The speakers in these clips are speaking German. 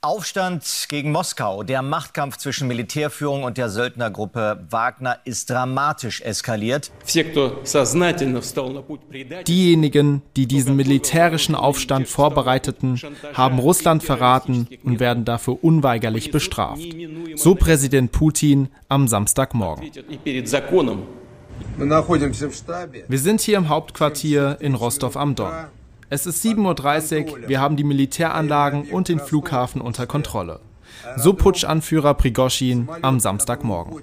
Aufstand gegen Moskau. Der Machtkampf zwischen Militärführung und der Söldnergruppe Wagner ist dramatisch eskaliert. Diejenigen, die diesen militärischen Aufstand vorbereiteten, haben Russland verraten und werden dafür unweigerlich bestraft. So Präsident Putin am Samstagmorgen. Wir sind hier im Hauptquartier in Rostov am Don. Es ist 7.30 Uhr, wir haben die Militäranlagen und den Flughafen unter Kontrolle. So Putschanführer Prigoschin am Samstagmorgen.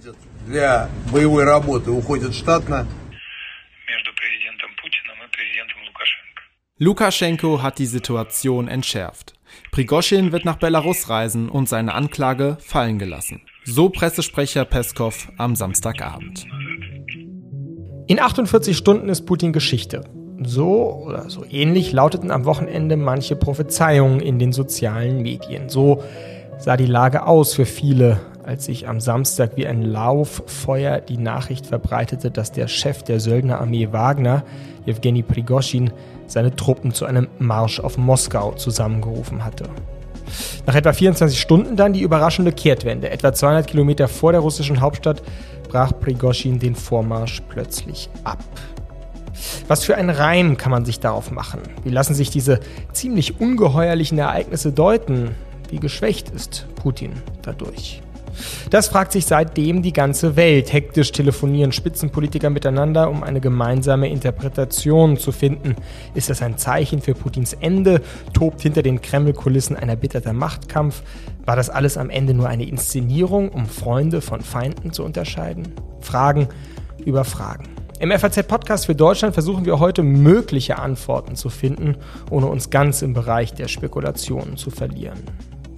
Lukaschenko hat die Situation entschärft. Prigoschin wird nach Belarus reisen und seine Anklage fallen gelassen. So Pressesprecher Peskov am Samstagabend. In 48 Stunden ist Putin Geschichte. So oder so ähnlich lauteten am Wochenende manche Prophezeiungen in den sozialen Medien. So sah die Lage aus für viele, als sich am Samstag wie ein Lauffeuer die Nachricht verbreitete, dass der Chef der Söldnerarmee Wagner, Jewgeni Prigoschin, seine Truppen zu einem Marsch auf Moskau zusammengerufen hatte. Nach etwa 24 Stunden dann die überraschende Kehrtwende. Etwa 200 Kilometer vor der russischen Hauptstadt brach Prigoschin den Vormarsch plötzlich ab. Was für ein Reim kann man sich darauf machen? Wie lassen sich diese ziemlich ungeheuerlichen Ereignisse deuten? Wie geschwächt ist Putin dadurch? Das fragt sich seitdem die ganze Welt. Hektisch telefonieren Spitzenpolitiker miteinander, um eine gemeinsame Interpretation zu finden. Ist das ein Zeichen für Putins Ende? Tobt hinter den Kreml-Kulissen ein erbitterter Machtkampf? War das alles am Ende nur eine Inszenierung, um Freunde von Feinden zu unterscheiden? Fragen über Fragen. Im FAZ-Podcast für Deutschland versuchen wir heute mögliche Antworten zu finden, ohne uns ganz im Bereich der Spekulationen zu verlieren.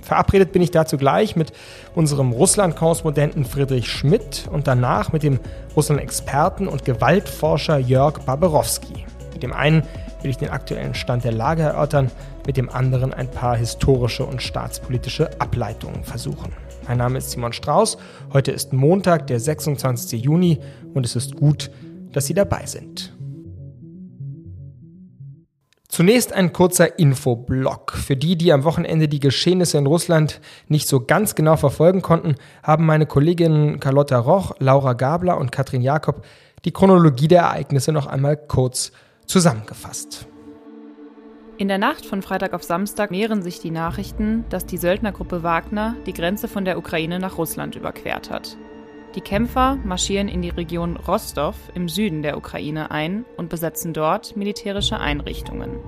Verabredet bin ich dazu gleich mit unserem Russland-Korrespondenten Friedrich Schmidt und danach mit dem Russland-Experten und Gewaltforscher Jörg Barberowski. Mit dem einen will ich den aktuellen Stand der Lage erörtern, mit dem anderen ein paar historische und staatspolitische Ableitungen versuchen. Mein Name ist Simon Strauß. Heute ist Montag, der 26. Juni und es ist gut, dass Sie dabei sind. Zunächst ein kurzer Infoblock. Für die, die am Wochenende die Geschehnisse in Russland nicht so ganz genau verfolgen konnten, haben meine Kolleginnen Carlotta Roch, Laura Gabler und Katrin Jakob die Chronologie der Ereignisse noch einmal kurz zusammengefasst. In der Nacht von Freitag auf Samstag mehren sich die Nachrichten, dass die Söldnergruppe Wagner die Grenze von der Ukraine nach Russland überquert hat. Die Kämpfer marschieren in die Region Rostov im Süden der Ukraine ein und besetzen dort militärische Einrichtungen.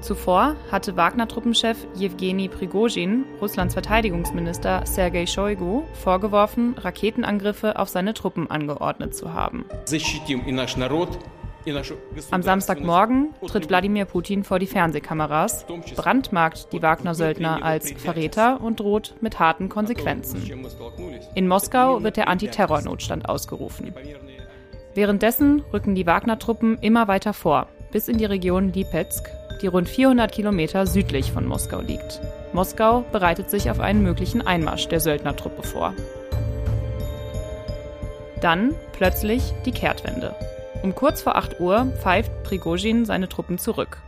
Zuvor hatte Wagner-Truppenchef Jewgeni Prigozhin Russlands Verteidigungsminister Sergei Shoigu vorgeworfen, Raketenangriffe auf seine Truppen angeordnet zu haben. Am Samstagmorgen tritt Wladimir Putin vor die Fernsehkameras, brandmarkt die Wagner-Söldner als Verräter und droht mit harten Konsequenzen. In Moskau wird der Antiterrornotstand ausgerufen. Währenddessen rücken die Wagner-Truppen immer weiter vor, bis in die Region Lipetsk, die rund 400 Kilometer südlich von Moskau liegt. Moskau bereitet sich auf einen möglichen Einmarsch der Söldnertruppe vor. Dann plötzlich die Kehrtwende. Um kurz vor 8 Uhr pfeift Prigozhin seine Truppen zurück.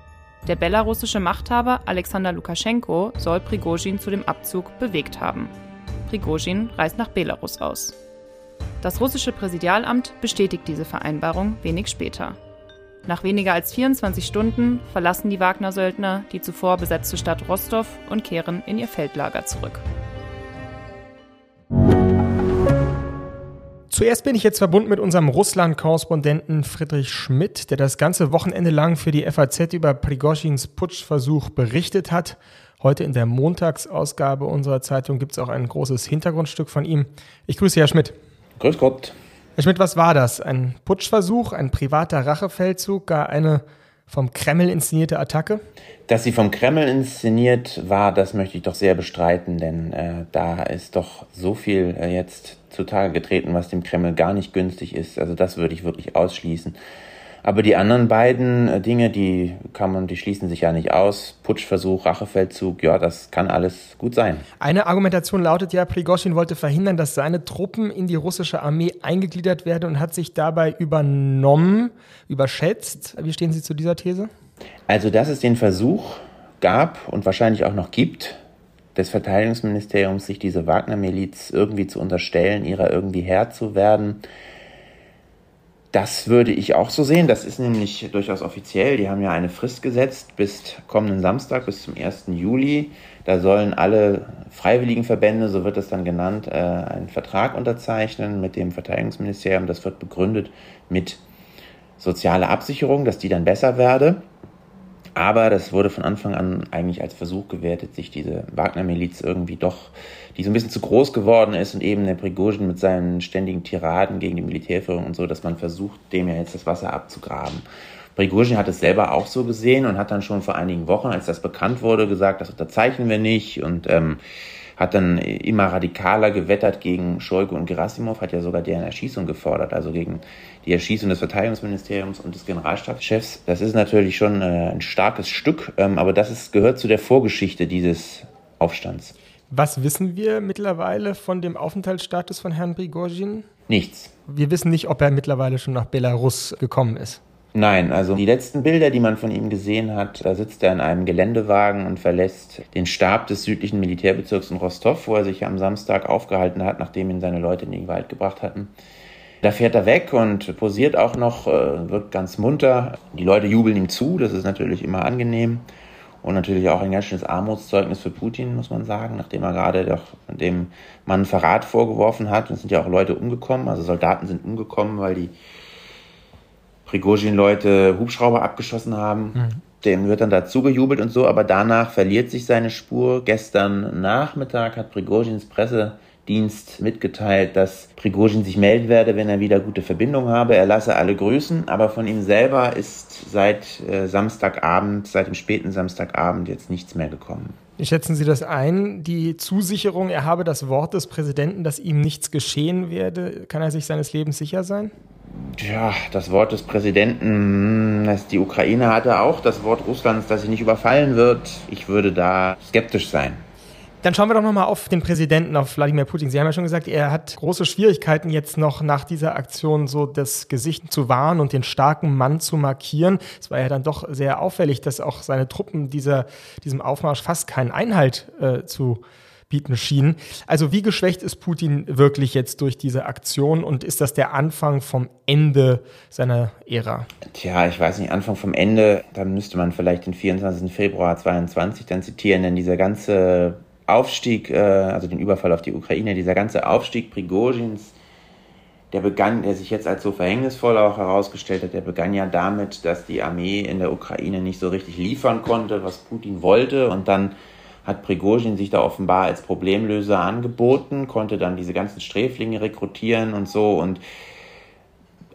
Der belarussische Machthaber Alexander Lukaschenko soll Prigozhin zu dem Abzug bewegt haben. Prigozhin reist nach Belarus aus. Das russische Präsidialamt bestätigt diese Vereinbarung wenig später. Nach weniger als 24 Stunden verlassen die Wagner-Söldner die zuvor besetzte Stadt Rostov und kehren in ihr Feldlager zurück. Zuerst bin ich jetzt verbunden mit unserem Russland-Korrespondenten Friedrich Schmidt, der das ganze Wochenende lang für die FAZ über Prigoschins Putschversuch berichtet hat. Heute in der Montagsausgabe unserer Zeitung gibt es auch ein großes Hintergrundstück von ihm. Ich grüße Herr Schmidt. Grüß Gott. Herr Schmidt, was war das? Ein Putschversuch, ein privater Rachefeldzug, gar eine vom Kreml inszenierte Attacke? Dass sie vom Kreml inszeniert war, das möchte ich doch sehr bestreiten, denn äh, da ist doch so viel äh, jetzt zutage getreten, was dem Kreml gar nicht günstig ist. Also das würde ich wirklich ausschließen. Aber die anderen beiden äh, Dinge, die kann man, die schließen sich ja nicht aus. Putschversuch, Rachefeldzug, ja, das kann alles gut sein. Eine Argumentation lautet ja, Prigozhin wollte verhindern, dass seine Truppen in die russische Armee eingegliedert werden und hat sich dabei übernommen, überschätzt. Wie stehen Sie zu dieser These? Also, dass es den Versuch gab und wahrscheinlich auch noch gibt, des Verteidigungsministeriums, sich diese Wagner-Miliz irgendwie zu unterstellen, ihrer irgendwie Herr zu werden. Das würde ich auch so sehen. Das ist nämlich durchaus offiziell. Die haben ja eine Frist gesetzt bis kommenden Samstag, bis zum 1. Juli. Da sollen alle freiwilligen Verbände, so wird das dann genannt, äh, einen Vertrag unterzeichnen mit dem Verteidigungsministerium. Das wird begründet mit sozialer Absicherung, dass die dann besser werde. Aber das wurde von Anfang an eigentlich als Versuch gewertet, sich diese Wagner-Miliz irgendwie doch, die so ein bisschen zu groß geworden ist und eben der Prigozhin mit seinen ständigen Tiraden gegen die Militärführung und so, dass man versucht, dem ja jetzt das Wasser abzugraben. Prigozhin hat es selber auch so gesehen und hat dann schon vor einigen Wochen, als das bekannt wurde, gesagt, das unterzeichnen wir nicht und ähm, hat dann immer radikaler gewettert gegen Scheuge und Gerasimov, hat ja sogar deren Erschießung gefordert, also gegen die Erschießung des Verteidigungsministeriums und des Generalstabschefs. Das ist natürlich schon äh, ein starkes Stück, ähm, aber das ist, gehört zu der Vorgeschichte dieses Aufstands. Was wissen wir mittlerweile von dem Aufenthaltsstatus von Herrn Prigozhin? Nichts. Wir wissen nicht, ob er mittlerweile schon nach Belarus gekommen ist. Nein, also die letzten Bilder, die man von ihm gesehen hat, da sitzt er in einem Geländewagen und verlässt den Stab des südlichen Militärbezirks in Rostov, wo er sich am Samstag aufgehalten hat, nachdem ihn seine Leute in den Wald gebracht hatten. Da fährt er weg und posiert auch noch, äh, wird ganz munter. Die Leute jubeln ihm zu, das ist natürlich immer angenehm. Und natürlich auch ein ganz schönes Armutszeugnis für Putin, muss man sagen, nachdem er gerade doch dem Mann Verrat vorgeworfen hat. Es sind ja auch Leute umgekommen, also Soldaten sind umgekommen, weil die Prigozhin-Leute Hubschrauber abgeschossen haben. Mhm. Dem wird dann dazu gejubelt und so, aber danach verliert sich seine Spur. Gestern Nachmittag hat Prigozhins Pressedienst mitgeteilt, dass Prigozhin sich melden werde, wenn er wieder gute Verbindung habe. Er lasse alle grüßen, aber von ihm selber ist seit äh, Samstagabend, seit dem späten Samstagabend jetzt nichts mehr gekommen. Wie schätzen Sie das ein? Die Zusicherung, er habe das Wort des Präsidenten, dass ihm nichts geschehen werde, kann er sich seines Lebens sicher sein? Ja, das Wort des Präsidenten, das die Ukraine hatte auch das Wort Russlands, dass sie nicht überfallen wird. Ich würde da skeptisch sein. Dann schauen wir doch nochmal auf den Präsidenten, auf Wladimir Putin. Sie haben ja schon gesagt, er hat große Schwierigkeiten jetzt noch nach dieser Aktion so das Gesicht zu wahren und den starken Mann zu markieren. Es war ja dann doch sehr auffällig, dass auch seine Truppen dieser, diesem Aufmarsch fast keinen Einhalt äh, zu bieten schienen. Also wie geschwächt ist Putin wirklich jetzt durch diese Aktion und ist das der Anfang vom Ende seiner Ära? Tja, ich weiß nicht, Anfang vom Ende, dann müsste man vielleicht den 24. Februar 22 dann zitieren, denn dieser ganze Aufstieg, äh, also den Überfall auf die Ukraine, dieser ganze Aufstieg Prigozhins, der begann, der sich jetzt als so verhängnisvoll auch herausgestellt hat, der begann ja damit, dass die Armee in der Ukraine nicht so richtig liefern konnte, was Putin wollte und dann hat Prigozhin sich da offenbar als Problemlöser angeboten, konnte dann diese ganzen Sträflinge rekrutieren und so. Und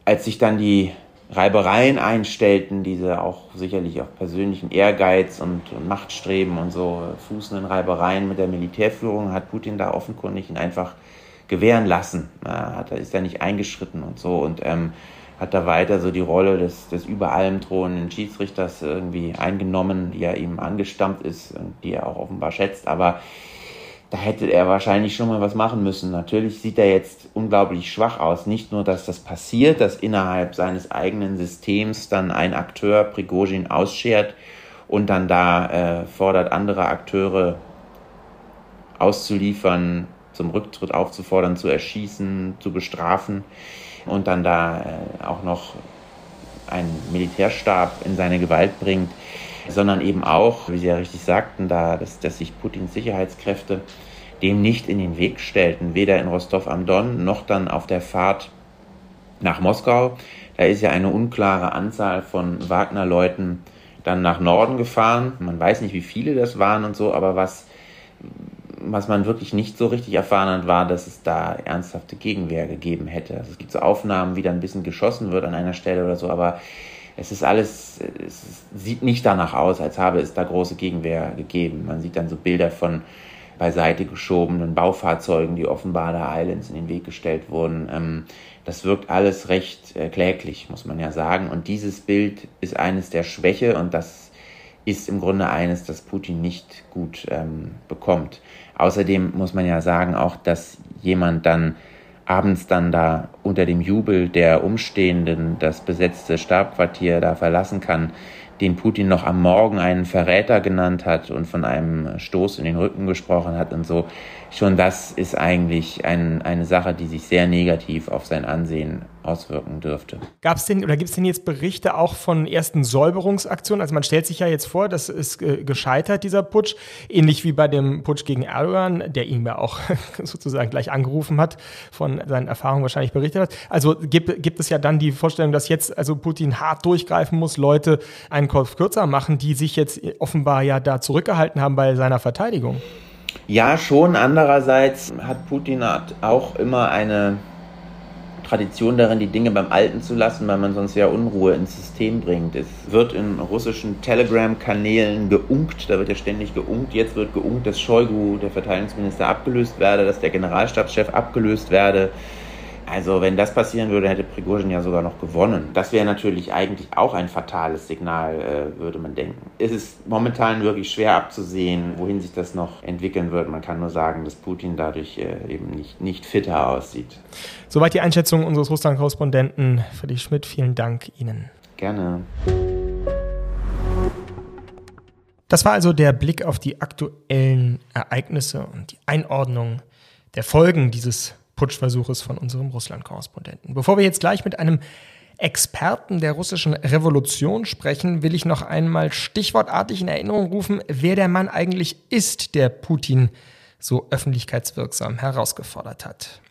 als sich dann die Reibereien einstellten, diese auch sicherlich auf persönlichem Ehrgeiz und, Machtstreben und so fußenden Reibereien mit der Militärführung, hat Putin da offenkundig ihn einfach gewähren lassen. Er hat, ist da nicht eingeschritten und so. Und ähm, hat da weiter so die Rolle des, des über allem drohenden Schiedsrichters irgendwie eingenommen, die ja ihm angestammt ist und die er auch offenbar schätzt. Aber da hätte er wahrscheinlich schon mal was machen müssen. Natürlich sieht er jetzt unglaublich schwach aus. Nicht nur, dass das passiert, dass innerhalb seines eigenen Systems dann ein Akteur Prigozhin ausschert und dann da äh, fordert, andere Akteure auszuliefern, zum Rücktritt aufzufordern, zu erschießen, zu bestrafen und dann da äh, auch noch einen Militärstab in seine Gewalt bringt, sondern eben auch, wie Sie ja richtig sagten, da, dass, dass sich Putins Sicherheitskräfte dem nicht in den Weg stellten, weder in Rostov am Don noch dann auf der Fahrt nach Moskau. Da ist ja eine unklare Anzahl von Wagner-Leuten dann nach Norden gefahren. Man weiß nicht, wie viele das waren und so, aber was was man wirklich nicht so richtig erfahren hat, war, dass es da ernsthafte Gegenwehr gegeben hätte. Also es gibt so Aufnahmen, wie da ein bisschen geschossen wird an einer Stelle oder so, aber es ist alles, es sieht nicht danach aus, als habe es da große Gegenwehr gegeben. Man sieht dann so Bilder von beiseite geschobenen Baufahrzeugen, die offenbar da Islands in den Weg gestellt wurden. Ähm, das wirkt alles recht äh, kläglich, muss man ja sagen. Und dieses Bild ist eines der Schwäche und das ist im Grunde eines, das Putin nicht gut ähm, bekommt. Außerdem muss man ja sagen auch, dass jemand dann abends dann da unter dem Jubel der Umstehenden das besetzte Stabquartier da verlassen kann. den Putin noch am Morgen einen Verräter genannt hat und von einem Stoß in den Rücken gesprochen hat und so. Schon das ist eigentlich ein, eine Sache, die sich sehr negativ auf sein Ansehen auswirken dürfte. Gab es denn oder gibt es denn jetzt Berichte auch von ersten Säuberungsaktionen? Also man stellt sich ja jetzt vor, das ist äh, gescheitert, dieser Putsch, ähnlich wie bei dem Putsch gegen Erdogan, der ihn ja auch sozusagen gleich angerufen hat, von seinen Erfahrungen wahrscheinlich berichtet hat. Also gibt, gibt es ja dann die Vorstellung, dass jetzt also Putin hart durchgreifen muss, Leute einen Kopf kürzer machen, die sich jetzt offenbar ja da zurückgehalten haben bei seiner Verteidigung. Ja, schon. Andererseits hat Putin auch immer eine Tradition darin, die Dinge beim Alten zu lassen, weil man sonst ja Unruhe ins System bringt. Es wird in russischen Telegram-Kanälen geunkt, da wird ja ständig geunkt. Jetzt wird geunkt, dass Shoigu, der Verteidigungsminister, abgelöst werde, dass der Generalstabschef abgelöst werde. Also wenn das passieren würde, hätte Prigozhin ja sogar noch gewonnen. Das wäre natürlich eigentlich auch ein fatales Signal, äh, würde man denken. Es ist momentan wirklich schwer abzusehen, wohin sich das noch entwickeln wird. Man kann nur sagen, dass Putin dadurch äh, eben nicht, nicht fitter aussieht. Soweit die Einschätzung unseres Russland-Korrespondenten Friedrich Schmidt. Vielen Dank Ihnen. Gerne. Das war also der Blick auf die aktuellen Ereignisse und die Einordnung der Folgen dieses Putschversuches von unserem Russland-Korrespondenten. Bevor wir jetzt gleich mit einem Experten der russischen Revolution sprechen, will ich noch einmal stichwortartig in Erinnerung rufen, wer der Mann eigentlich ist, der Putin so öffentlichkeitswirksam herausgefordert hat.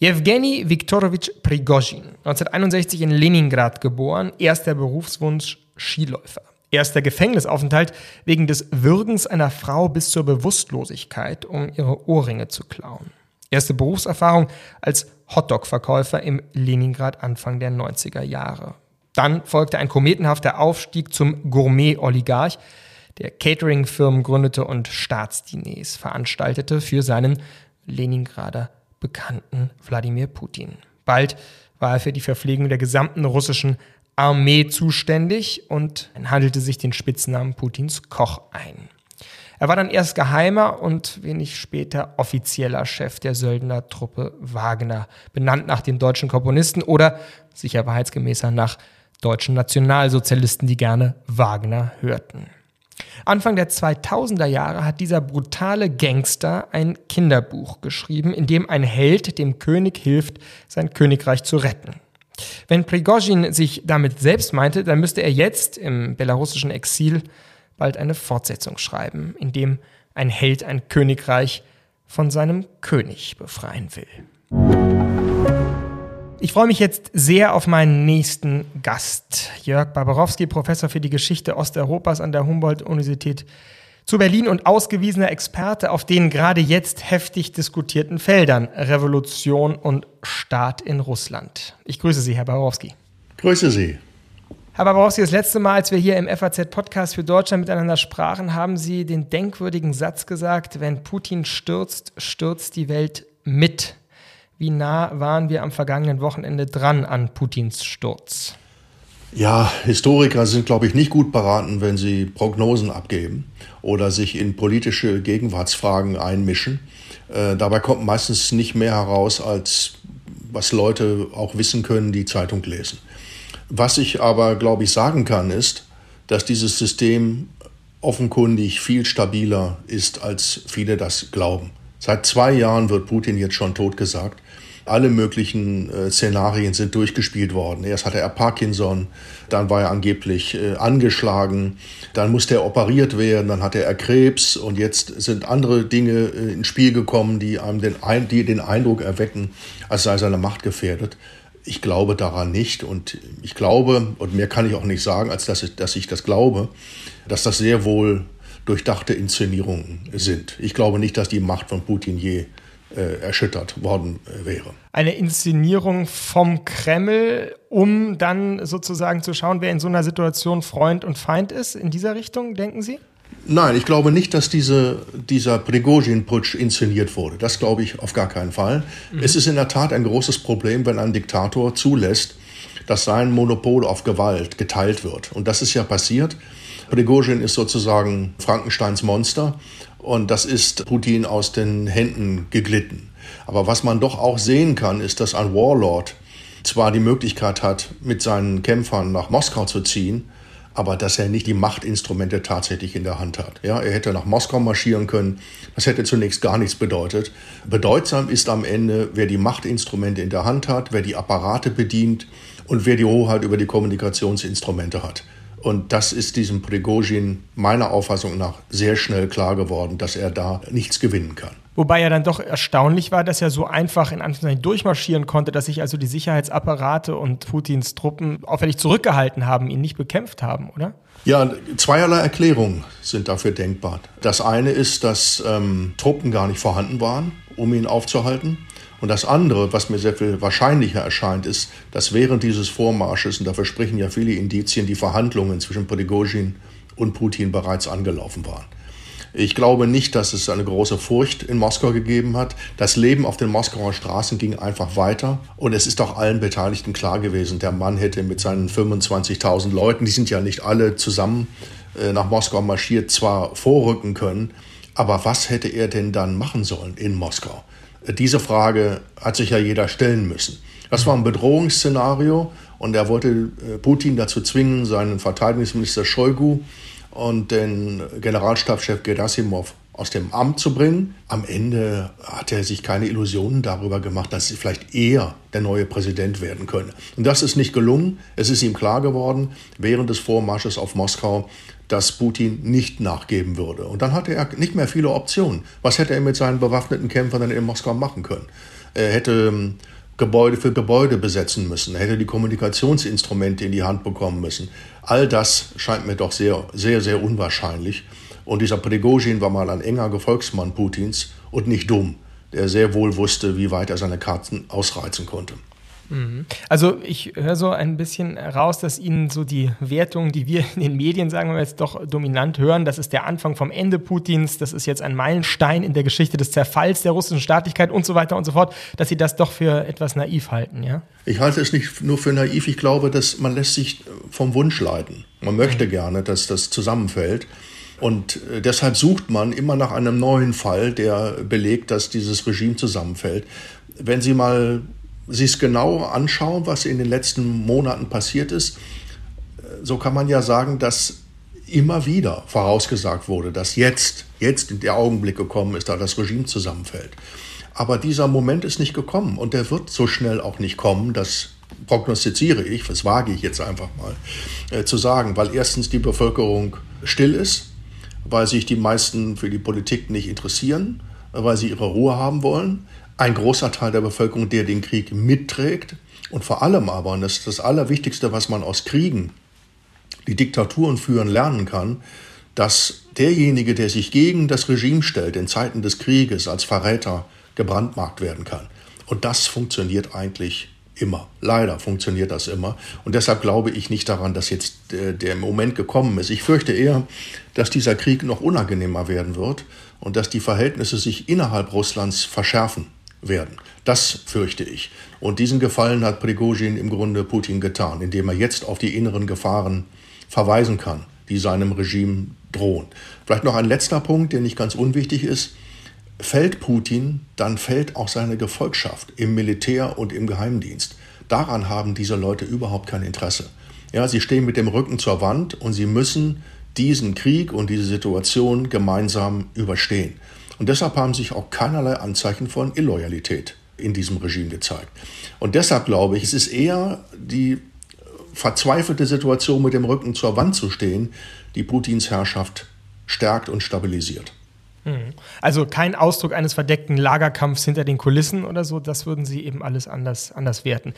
Jewgeni Viktorowitsch Prigozhin, 1961 in Leningrad geboren, erster Berufswunsch Skiläufer. Erster Gefängnisaufenthalt wegen des Würgens einer Frau bis zur Bewusstlosigkeit, um ihre Ohrringe zu klauen. Erste Berufserfahrung als Hotdog-Verkäufer im Leningrad Anfang der 90er Jahre. Dann folgte ein kometenhafter Aufstieg zum Gourmet-Oligarch, der Catering-Firmen gründete und Staatsdiners veranstaltete für seinen Leningrader Bekannten Wladimir Putin. Bald war er für die Verpflegung der gesamten russischen Armee zuständig und handelte sich den Spitznamen Putins Koch ein. Er war dann erst Geheimer und wenig später offizieller Chef der Söldnertruppe Wagner, benannt nach dem deutschen Komponisten oder sicher wahrheitsgemäßer nach deutschen Nationalsozialisten, die gerne Wagner hörten. Anfang der 2000er Jahre hat dieser brutale Gangster ein Kinderbuch geschrieben, in dem ein Held dem König hilft, sein Königreich zu retten. Wenn Prigozhin sich damit selbst meinte, dann müsste er jetzt im belarussischen Exil bald eine Fortsetzung schreiben, in dem ein Held ein Königreich von seinem König befreien will. Ich freue mich jetzt sehr auf meinen nächsten Gast, Jörg Barbarowski, Professor für die Geschichte Osteuropas an der Humboldt-Universität zu Berlin und ausgewiesener Experte auf den gerade jetzt heftig diskutierten Feldern Revolution und Staat in Russland. Ich grüße Sie, Herr Barbarowski. Grüße Sie. Herr Babrowski, das letzte Mal, als wir hier im FAZ-Podcast für Deutschland miteinander sprachen, haben Sie den denkwürdigen Satz gesagt, wenn Putin stürzt, stürzt die Welt mit. Wie nah waren wir am vergangenen Wochenende dran an Putins Sturz? Ja, Historiker sind, glaube ich, nicht gut beraten, wenn sie Prognosen abgeben oder sich in politische Gegenwartsfragen einmischen. Äh, dabei kommt meistens nicht mehr heraus, als was Leute auch wissen können, die Zeitung lesen. Was ich aber, glaube ich, sagen kann, ist, dass dieses System offenkundig viel stabiler ist, als viele das glauben. Seit zwei Jahren wird Putin jetzt schon totgesagt. Alle möglichen äh, Szenarien sind durchgespielt worden. Erst hatte er Parkinson, dann war er angeblich äh, angeschlagen, dann musste er operiert werden, dann hatte er Krebs und jetzt sind andere Dinge äh, ins Spiel gekommen, die einem den, die den Eindruck erwecken, als sei seine Macht gefährdet ich glaube daran nicht und ich glaube, und mehr kann ich auch nicht sagen, als dass ich, dass ich das glaube, dass das sehr wohl durchdachte Inszenierungen sind. Ich glaube nicht, dass die Macht von Putin je äh, erschüttert worden äh, wäre. Eine Inszenierung vom Kreml, um dann sozusagen zu schauen, wer in so einer Situation Freund und Feind ist, in dieser Richtung, denken Sie? Nein, ich glaube nicht, dass diese, dieser Prigozhin-Putsch inszeniert wurde. Das glaube ich auf gar keinen Fall. Mhm. Es ist in der Tat ein großes Problem, wenn ein Diktator zulässt, dass sein Monopol auf Gewalt geteilt wird. Und das ist ja passiert. Prigozhin ist sozusagen Frankensteins Monster und das ist Putin aus den Händen geglitten. Aber was man doch auch sehen kann, ist, dass ein Warlord zwar die Möglichkeit hat, mit seinen Kämpfern nach Moskau zu ziehen, aber dass er nicht die Machtinstrumente tatsächlich in der Hand hat. Ja, er hätte nach Moskau marschieren können. Das hätte zunächst gar nichts bedeutet. Bedeutsam ist am Ende, wer die Machtinstrumente in der Hand hat, wer die Apparate bedient und wer die Hoheit über die Kommunikationsinstrumente hat. Und das ist diesem Prigozhin meiner Auffassung nach sehr schnell klar geworden, dass er da nichts gewinnen kann. Wobei ja dann doch erstaunlich war, dass er so einfach in Anführungszeichen durchmarschieren konnte, dass sich also die Sicherheitsapparate und Putins Truppen auffällig zurückgehalten haben, ihn nicht bekämpft haben, oder? Ja, zweierlei Erklärungen sind dafür denkbar. Das eine ist, dass ähm, Truppen gar nicht vorhanden waren, um ihn aufzuhalten. Und das andere, was mir sehr viel wahrscheinlicher erscheint, ist, dass während dieses Vormarsches, und dafür sprechen ja viele Indizien, die Verhandlungen zwischen Prigozhin und Putin bereits angelaufen waren. Ich glaube nicht, dass es eine große Furcht in Moskau gegeben hat. Das Leben auf den Moskauer Straßen ging einfach weiter. Und es ist auch allen Beteiligten klar gewesen, der Mann hätte mit seinen 25.000 Leuten, die sind ja nicht alle zusammen äh, nach Moskau marschiert, zwar vorrücken können, aber was hätte er denn dann machen sollen in Moskau? Diese Frage hat sich ja jeder stellen müssen. Das war ein Bedrohungsszenario und er wollte äh, Putin dazu zwingen, seinen Verteidigungsminister Shoigu und den Generalstabschef Gerasimov aus dem Amt zu bringen. Am Ende hat er sich keine Illusionen darüber gemacht, dass vielleicht er der neue Präsident werden könne. Und das ist nicht gelungen. Es ist ihm klar geworden, während des Vormarsches auf Moskau, dass Putin nicht nachgeben würde. Und dann hatte er nicht mehr viele Optionen. Was hätte er mit seinen bewaffneten Kämpfern dann in Moskau machen können? Er hätte ähm, Gebäude für Gebäude besetzen müssen. Hätte die Kommunikationsinstrumente in die Hand bekommen müssen. All das scheint mir doch sehr, sehr, sehr unwahrscheinlich. Und dieser Prigozhin war mal ein enger Gefolgsmann Putins und nicht dumm, der sehr wohl wusste, wie weit er seine Karten ausreizen konnte. Mhm. Also ich höre so ein bisschen raus, dass Ihnen so die Wertung, die wir in den Medien, sagen wir jetzt doch dominant hören, das ist der Anfang vom Ende Putins, das ist jetzt ein Meilenstein in der Geschichte des Zerfalls der russischen Staatlichkeit und so weiter und so fort, dass Sie das doch für etwas naiv halten, ja? Ich halte es nicht nur für naiv, ich glaube, dass man lässt sich vom Wunsch leiten. Man möchte mhm. gerne, dass das zusammenfällt. Und äh, deshalb sucht man immer nach einem neuen Fall, der belegt, dass dieses Regime zusammenfällt. Wenn Sie mal sich genau anschauen, was in den letzten Monaten passiert ist, so kann man ja sagen, dass immer wieder vorausgesagt wurde, dass jetzt, jetzt der Augenblick gekommen ist, da das Regime zusammenfällt. Aber dieser Moment ist nicht gekommen und der wird so schnell auch nicht kommen, das prognostiziere ich, das wage ich jetzt einfach mal äh, zu sagen, weil erstens die Bevölkerung still ist, weil sich die meisten für die Politik nicht interessieren, weil sie ihre Ruhe haben wollen, ein großer Teil der Bevölkerung, der den Krieg mitträgt. Und vor allem aber, und das ist das Allerwichtigste, was man aus Kriegen, die Diktaturen führen, lernen kann, dass derjenige, der sich gegen das Regime stellt, in Zeiten des Krieges als Verräter gebrandmarkt werden kann. Und das funktioniert eigentlich immer. Leider funktioniert das immer. Und deshalb glaube ich nicht daran, dass jetzt der, der Moment gekommen ist. Ich fürchte eher, dass dieser Krieg noch unangenehmer werden wird und dass die Verhältnisse sich innerhalb Russlands verschärfen werden. Das fürchte ich. Und diesen Gefallen hat Prigozhin im Grunde Putin getan, indem er jetzt auf die inneren Gefahren verweisen kann, die seinem Regime drohen. Vielleicht noch ein letzter Punkt, der nicht ganz unwichtig ist. Fällt Putin, dann fällt auch seine Gefolgschaft im Militär und im Geheimdienst. Daran haben diese Leute überhaupt kein Interesse. Ja, sie stehen mit dem Rücken zur Wand und sie müssen diesen Krieg und diese Situation gemeinsam überstehen. Und deshalb haben sich auch keinerlei Anzeichen von Illoyalität in diesem Regime gezeigt. Und deshalb glaube ich, es ist eher die verzweifelte Situation, mit dem Rücken zur Wand zu stehen, die Putins Herrschaft stärkt und stabilisiert. Mhm. Also kein Ausdruck eines verdeckten Lagerkampfs hinter den Kulissen oder so, das würden Sie eben alles anders, anders werten.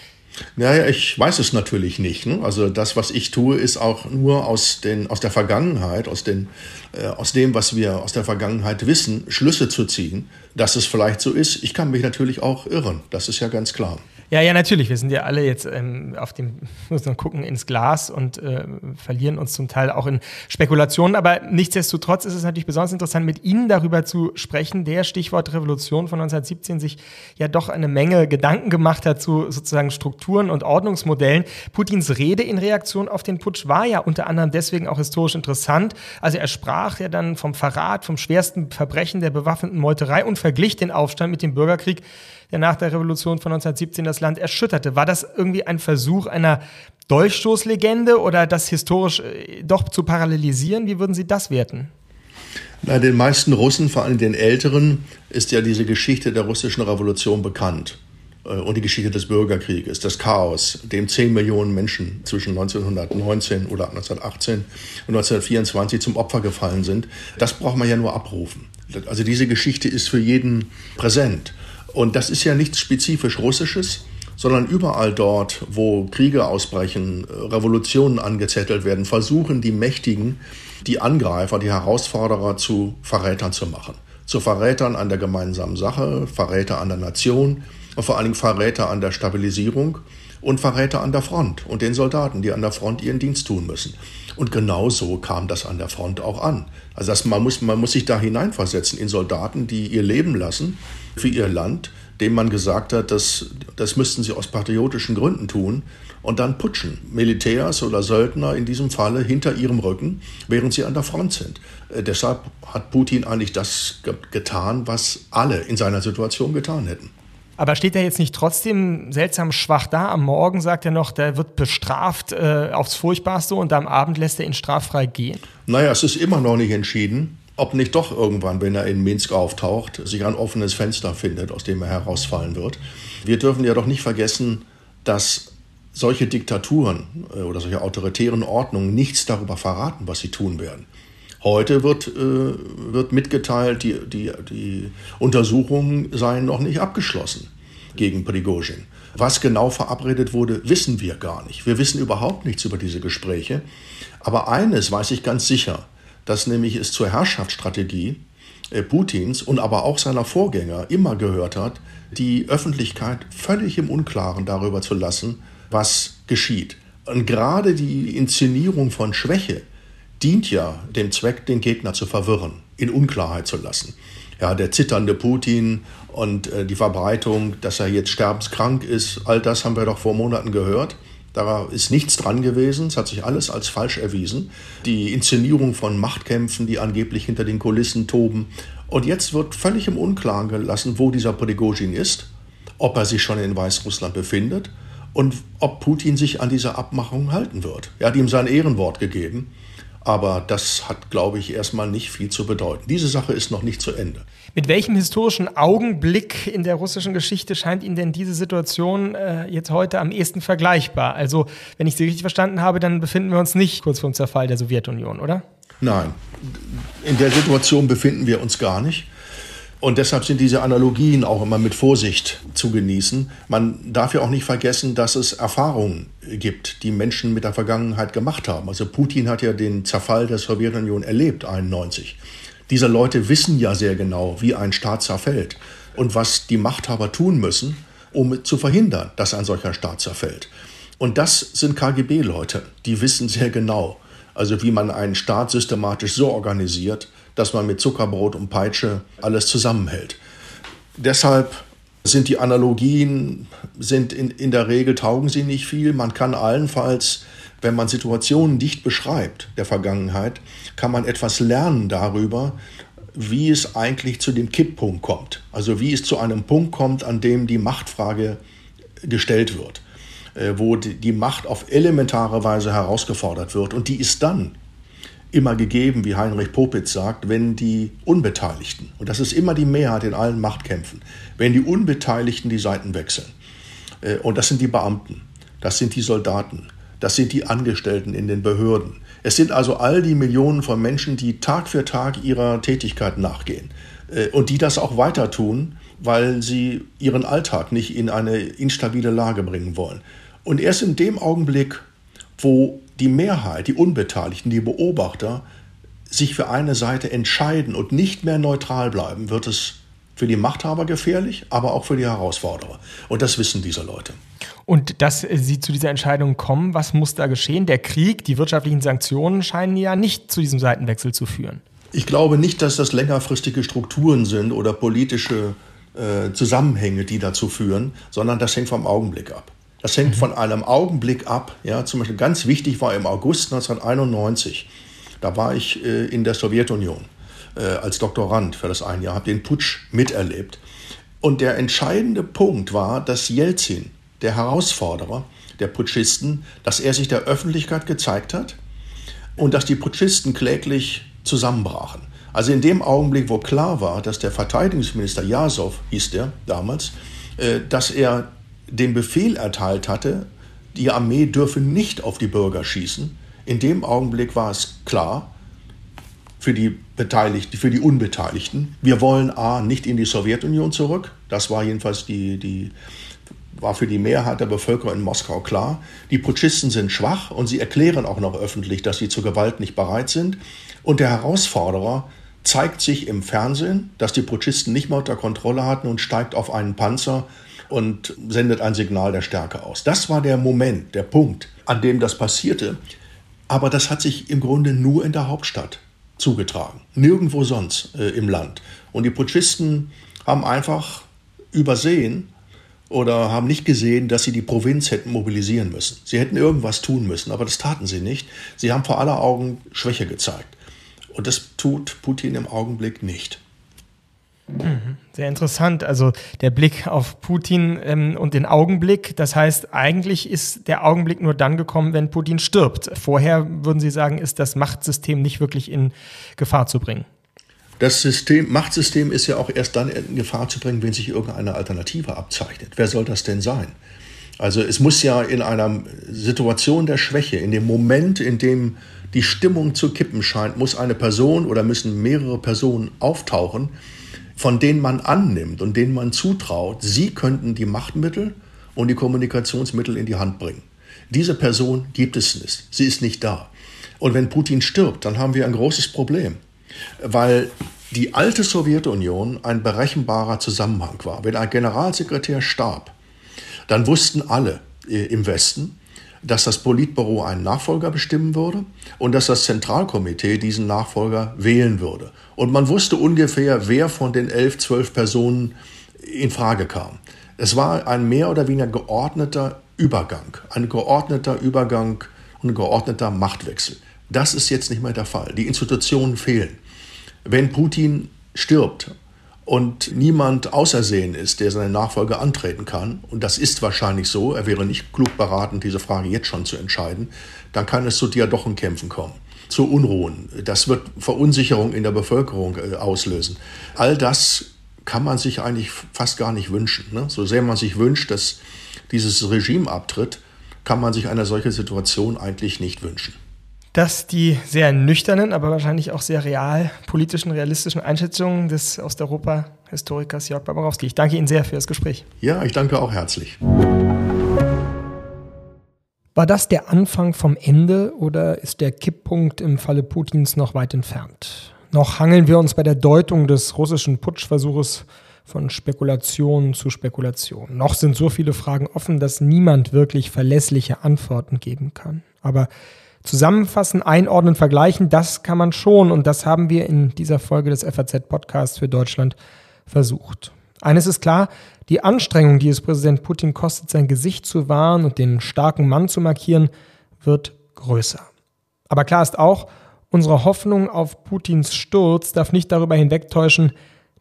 Naja, ich weiß es natürlich nicht. Ne? Also das, was ich tue, ist auch nur aus, den, aus der Vergangenheit, aus, den, äh, aus dem, was wir aus der Vergangenheit wissen, Schlüsse zu ziehen, dass es vielleicht so ist. Ich kann mich natürlich auch irren, das ist ja ganz klar. Ja, ja, natürlich. Wir sind ja alle jetzt ähm, auf dem, muss man gucken, ins Glas und äh, verlieren uns zum Teil auch in Spekulationen. Aber nichtsdestotrotz ist es natürlich besonders interessant, mit Ihnen darüber zu zu sprechen, der Stichwort Revolution von 1917 sich ja doch eine Menge Gedanken gemacht hat zu sozusagen Strukturen und Ordnungsmodellen. Putins Rede in Reaktion auf den Putsch war ja unter anderem deswegen auch historisch interessant. Also er sprach ja dann vom Verrat, vom schwersten Verbrechen der bewaffneten Meuterei und verglich den Aufstand mit dem Bürgerkrieg, der nach der Revolution von 1917 das Land erschütterte. War das irgendwie ein Versuch einer Dolchstoßlegende oder das historisch äh, doch zu parallelisieren? Wie würden Sie das werten? Na, den meisten Russen, vor allem den Älteren, ist ja diese Geschichte der russischen Revolution bekannt. Äh, und die Geschichte des Bürgerkrieges, das Chaos, dem 10 Millionen Menschen zwischen 1919 oder 1918 und 1924 zum Opfer gefallen sind. Das braucht man ja nur abrufen. Also diese Geschichte ist für jeden präsent. Und das ist ja nichts spezifisch Russisches, sondern überall dort, wo Kriege ausbrechen, Revolutionen angezettelt werden, versuchen die Mächtigen, die Angreifer, die Herausforderer zu Verrätern zu machen. Zu Verrätern an der gemeinsamen Sache, Verräter an der Nation und vor allen Dingen Verräter an der Stabilisierung und Verräter an der Front und den Soldaten, die an der Front ihren Dienst tun müssen. Und genau so kam das an der Front auch an. Also das, man, muss, man muss sich da hineinversetzen in Soldaten, die ihr Leben lassen für ihr Land, dem man gesagt hat, das, das müssten sie aus patriotischen Gründen tun und dann putschen. Militärs oder Söldner in diesem Falle hinter ihrem Rücken, während sie an der Front sind. Äh, deshalb hat Putin eigentlich das ge getan, was alle in seiner Situation getan hätten. Aber steht er jetzt nicht trotzdem seltsam schwach da? Am Morgen sagt er noch, der wird bestraft äh, aufs Furchtbarste und am Abend lässt er ihn straffrei gehen? Naja, es ist immer noch nicht entschieden ob nicht doch irgendwann, wenn er in Minsk auftaucht, sich ein offenes Fenster findet, aus dem er herausfallen wird. Wir dürfen ja doch nicht vergessen, dass solche Diktaturen äh, oder solche autoritären Ordnungen nichts darüber verraten, was sie tun werden. Heute wird, äh, wird mitgeteilt, die, die, die Untersuchungen seien noch nicht abgeschlossen gegen Prigozhin. Was genau verabredet wurde, wissen wir gar nicht. Wir wissen überhaupt nichts über diese Gespräche. Aber eines weiß ich ganz sicher dass nämlich es zur Herrschaftsstrategie äh, Putins und aber auch seiner Vorgänger immer gehört hat, die Öffentlichkeit völlig im Unklaren darüber zu lassen, was geschieht. Und gerade die Inszenierung von Schwäche dient ja dem Zweck, den Gegner zu verwirren, in Unklarheit zu lassen. Ja, der zitternde Putin und äh, die Verbreitung, dass er jetzt sterbenskrank ist, all das haben wir doch vor Monaten gehört. Da ist nichts dran gewesen, es hat sich alles als falsch erwiesen. Die Inszenierung von Machtkämpfen, die angeblich hinter den Kulissen toben. Und jetzt wird völlig im Unklaren gelassen, wo dieser Prigozhin ist, ob er sich schon in Weißrussland befindet und ob Putin sich an diese Abmachung halten wird. Er hat ihm sein Ehrenwort gegeben. Aber das hat, glaube ich, erstmal nicht viel zu bedeuten. Diese Sache ist noch nicht zu Ende. Mit welchem historischen Augenblick in der russischen Geschichte scheint Ihnen denn diese Situation äh, jetzt heute am ehesten vergleichbar? Also, wenn ich Sie richtig verstanden habe, dann befinden wir uns nicht kurz vor dem Zerfall der Sowjetunion, oder? Nein, in der Situation befinden wir uns gar nicht. Und deshalb sind diese Analogien auch immer mit Vorsicht zu genießen. Man darf ja auch nicht vergessen, dass es Erfahrungen gibt, die Menschen mit der Vergangenheit gemacht haben. Also Putin hat ja den Zerfall der Sowjetunion erlebt, 91. Diese Leute wissen ja sehr genau, wie ein Staat zerfällt und was die Machthaber tun müssen, um zu verhindern, dass ein solcher Staat zerfällt. Und das sind KGB-Leute, die wissen sehr genau, also wie man einen Staat systematisch so organisiert, dass man mit Zuckerbrot und Peitsche alles zusammenhält. Deshalb sind die Analogien, sind in, in der Regel taugen sie nicht viel. Man kann allenfalls, wenn man Situationen dicht beschreibt der Vergangenheit, kann man etwas lernen darüber, wie es eigentlich zu dem Kipppunkt kommt. Also wie es zu einem Punkt kommt, an dem die Machtfrage gestellt wird, äh, wo die Macht auf elementare Weise herausgefordert wird. Und die ist dann immer gegeben, wie Heinrich Popitz sagt, wenn die Unbeteiligten, und das ist immer die Mehrheit in allen Machtkämpfen, wenn die Unbeteiligten die Seiten wechseln, äh, und das sind die Beamten, das sind die Soldaten, das sind die Angestellten in den Behörden. Es sind also all die Millionen von Menschen, die Tag für Tag ihrer Tätigkeit nachgehen äh, und die das auch weiter tun, weil sie ihren Alltag nicht in eine instabile Lage bringen wollen. Und erst in dem Augenblick, wo die Mehrheit, die Unbeteiligten, die Beobachter sich für eine Seite entscheiden und nicht mehr neutral bleiben, wird es für die Machthaber gefährlich, aber auch für die Herausforderer. Und das wissen diese Leute. Und dass sie zu dieser Entscheidung kommen, was muss da geschehen? Der Krieg, die wirtschaftlichen Sanktionen scheinen ja nicht zu diesem Seitenwechsel zu führen. Ich glaube nicht, dass das längerfristige Strukturen sind oder politische äh, Zusammenhänge, die dazu führen, sondern das hängt vom Augenblick ab. Das hängt mhm. von einem Augenblick ab. Ja, zum Beispiel ganz wichtig war im August 1991, da war ich äh, in der Sowjetunion äh, als Doktorand für das ein Jahr, habe den Putsch miterlebt. Und der entscheidende Punkt war, dass Jelzin, der Herausforderer der Putschisten, dass er sich der Öffentlichkeit gezeigt hat und dass die Putschisten kläglich zusammenbrachen. Also in dem Augenblick, wo klar war, dass der Verteidigungsminister Jasow, hieß der damals, äh, dass er den Befehl erteilt hatte, die Armee dürfe nicht auf die Bürger schießen, in dem Augenblick war es klar für die Beteiligten, für die Unbeteiligten, wir wollen A nicht in die Sowjetunion zurück, das war jedenfalls die, die war für die Mehrheit der Bevölkerung in Moskau klar. Die Putschisten sind schwach und sie erklären auch noch öffentlich, dass sie zur Gewalt nicht bereit sind. Und der Herausforderer zeigt sich im Fernsehen, dass die Putschisten nicht mehr unter Kontrolle hatten und steigt auf einen Panzer und sendet ein Signal der Stärke aus. Das war der Moment, der Punkt, an dem das passierte. Aber das hat sich im Grunde nur in der Hauptstadt zugetragen, nirgendwo sonst äh, im Land. Und die Putschisten haben einfach übersehen oder haben nicht gesehen, dass sie die Provinz hätten mobilisieren müssen. Sie hätten irgendwas tun müssen, aber das taten sie nicht. Sie haben vor aller Augen Schwäche gezeigt. Und das tut Putin im Augenblick nicht. Sehr interessant. Also der Blick auf Putin ähm, und den Augenblick. Das heißt, eigentlich ist der Augenblick nur dann gekommen, wenn Putin stirbt. Vorher würden Sie sagen, ist das Machtsystem nicht wirklich in Gefahr zu bringen. Das System, Machtsystem ist ja auch erst dann in Gefahr zu bringen, wenn sich irgendeine Alternative abzeichnet. Wer soll das denn sein? Also es muss ja in einer Situation der Schwäche, in dem Moment, in dem die Stimmung zu kippen scheint, muss eine Person oder müssen mehrere Personen auftauchen, von denen man annimmt und denen man zutraut, sie könnten die Machtmittel und die Kommunikationsmittel in die Hand bringen. Diese Person gibt es nicht. Sie ist nicht da. Und wenn Putin stirbt, dann haben wir ein großes Problem, weil die alte Sowjetunion ein berechenbarer Zusammenhang war. Wenn ein Generalsekretär starb, dann wussten alle äh, im Westen, dass das Politbüro einen Nachfolger bestimmen würde und dass das Zentralkomitee diesen Nachfolger wählen würde. Und man wusste ungefähr, wer von den elf, zwölf Personen in Frage kam. Es war ein mehr oder weniger geordneter Übergang, ein geordneter Übergang und ein geordneter Machtwechsel. Das ist jetzt nicht mehr der Fall. Die Institutionen fehlen. Wenn Putin stirbt und niemand außersehen ist, der seine Nachfolge antreten kann, und das ist wahrscheinlich so, er wäre nicht klug beraten, diese Frage jetzt schon zu entscheiden, dann kann es zu Diadochenkämpfen kommen, zu Unruhen. Das wird Verunsicherung in der Bevölkerung äh, auslösen. All das kann man sich eigentlich fast gar nicht wünschen. Ne? So sehr man sich wünscht, dass dieses Regime abtritt, kann man sich eine solche Situation eigentlich nicht wünschen dass die sehr nüchternen, aber wahrscheinlich auch sehr real politischen, realistischen Einschätzungen des Osteuropa-Historikers Jörg Barbarowski. Ich danke Ihnen sehr für das Gespräch. Ja, ich danke auch herzlich. War das der Anfang vom Ende oder ist der Kipppunkt im Falle Putins noch weit entfernt? Noch hangeln wir uns bei der Deutung des russischen Putschversuches von Spekulation zu Spekulation. Noch sind so viele Fragen offen, dass niemand wirklich verlässliche Antworten geben kann. Aber zusammenfassen, einordnen, vergleichen, das kann man schon und das haben wir in dieser Folge des FAZ-Podcasts für Deutschland versucht. Eines ist klar, die Anstrengung, die es Präsident Putin kostet, sein Gesicht zu wahren und den starken Mann zu markieren, wird größer. Aber klar ist auch, unsere Hoffnung auf Putins Sturz darf nicht darüber hinwegtäuschen,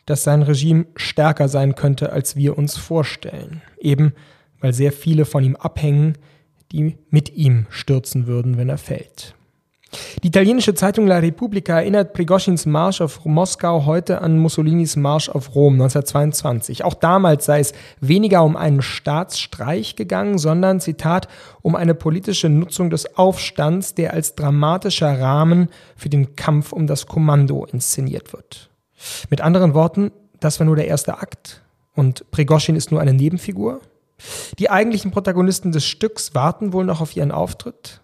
dass sein Regime stärker sein könnte, als wir uns vorstellen. Eben weil sehr viele von ihm abhängen, die mit ihm stürzen würden, wenn er fällt. Die italienische Zeitung La Repubblica erinnert Prigoschins Marsch auf Moskau heute an Mussolinis Marsch auf Rom 1922. Auch damals sei es weniger um einen Staatsstreich gegangen, sondern, Zitat, um eine politische Nutzung des Aufstands, der als dramatischer Rahmen für den Kampf um das Kommando inszeniert wird. Mit anderen Worten, das war nur der erste Akt und Prigoschin ist nur eine Nebenfigur? Die eigentlichen Protagonisten des Stücks warten wohl noch auf ihren Auftritt?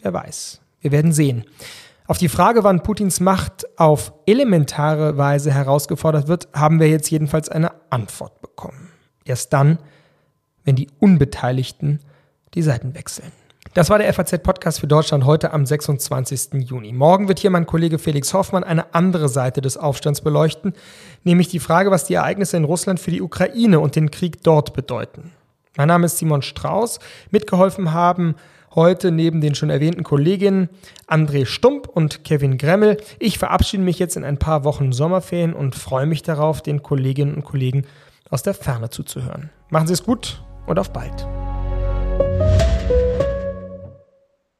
Wer weiß. Wir werden sehen. Auf die Frage, wann Putins Macht auf elementare Weise herausgefordert wird, haben wir jetzt jedenfalls eine Antwort bekommen. Erst dann, wenn die Unbeteiligten die Seiten wechseln. Das war der FAZ-Podcast für Deutschland heute am 26. Juni. Morgen wird hier mein Kollege Felix Hoffmann eine andere Seite des Aufstands beleuchten, nämlich die Frage, was die Ereignisse in Russland für die Ukraine und den Krieg dort bedeuten. Mein Name ist Simon Strauß. Mitgeholfen haben heute neben den schon erwähnten Kolleginnen André Stump und Kevin Gremmel. Ich verabschiede mich jetzt in ein paar Wochen Sommerferien und freue mich darauf, den Kolleginnen und Kollegen aus der Ferne zuzuhören. Machen Sie es gut und auf bald.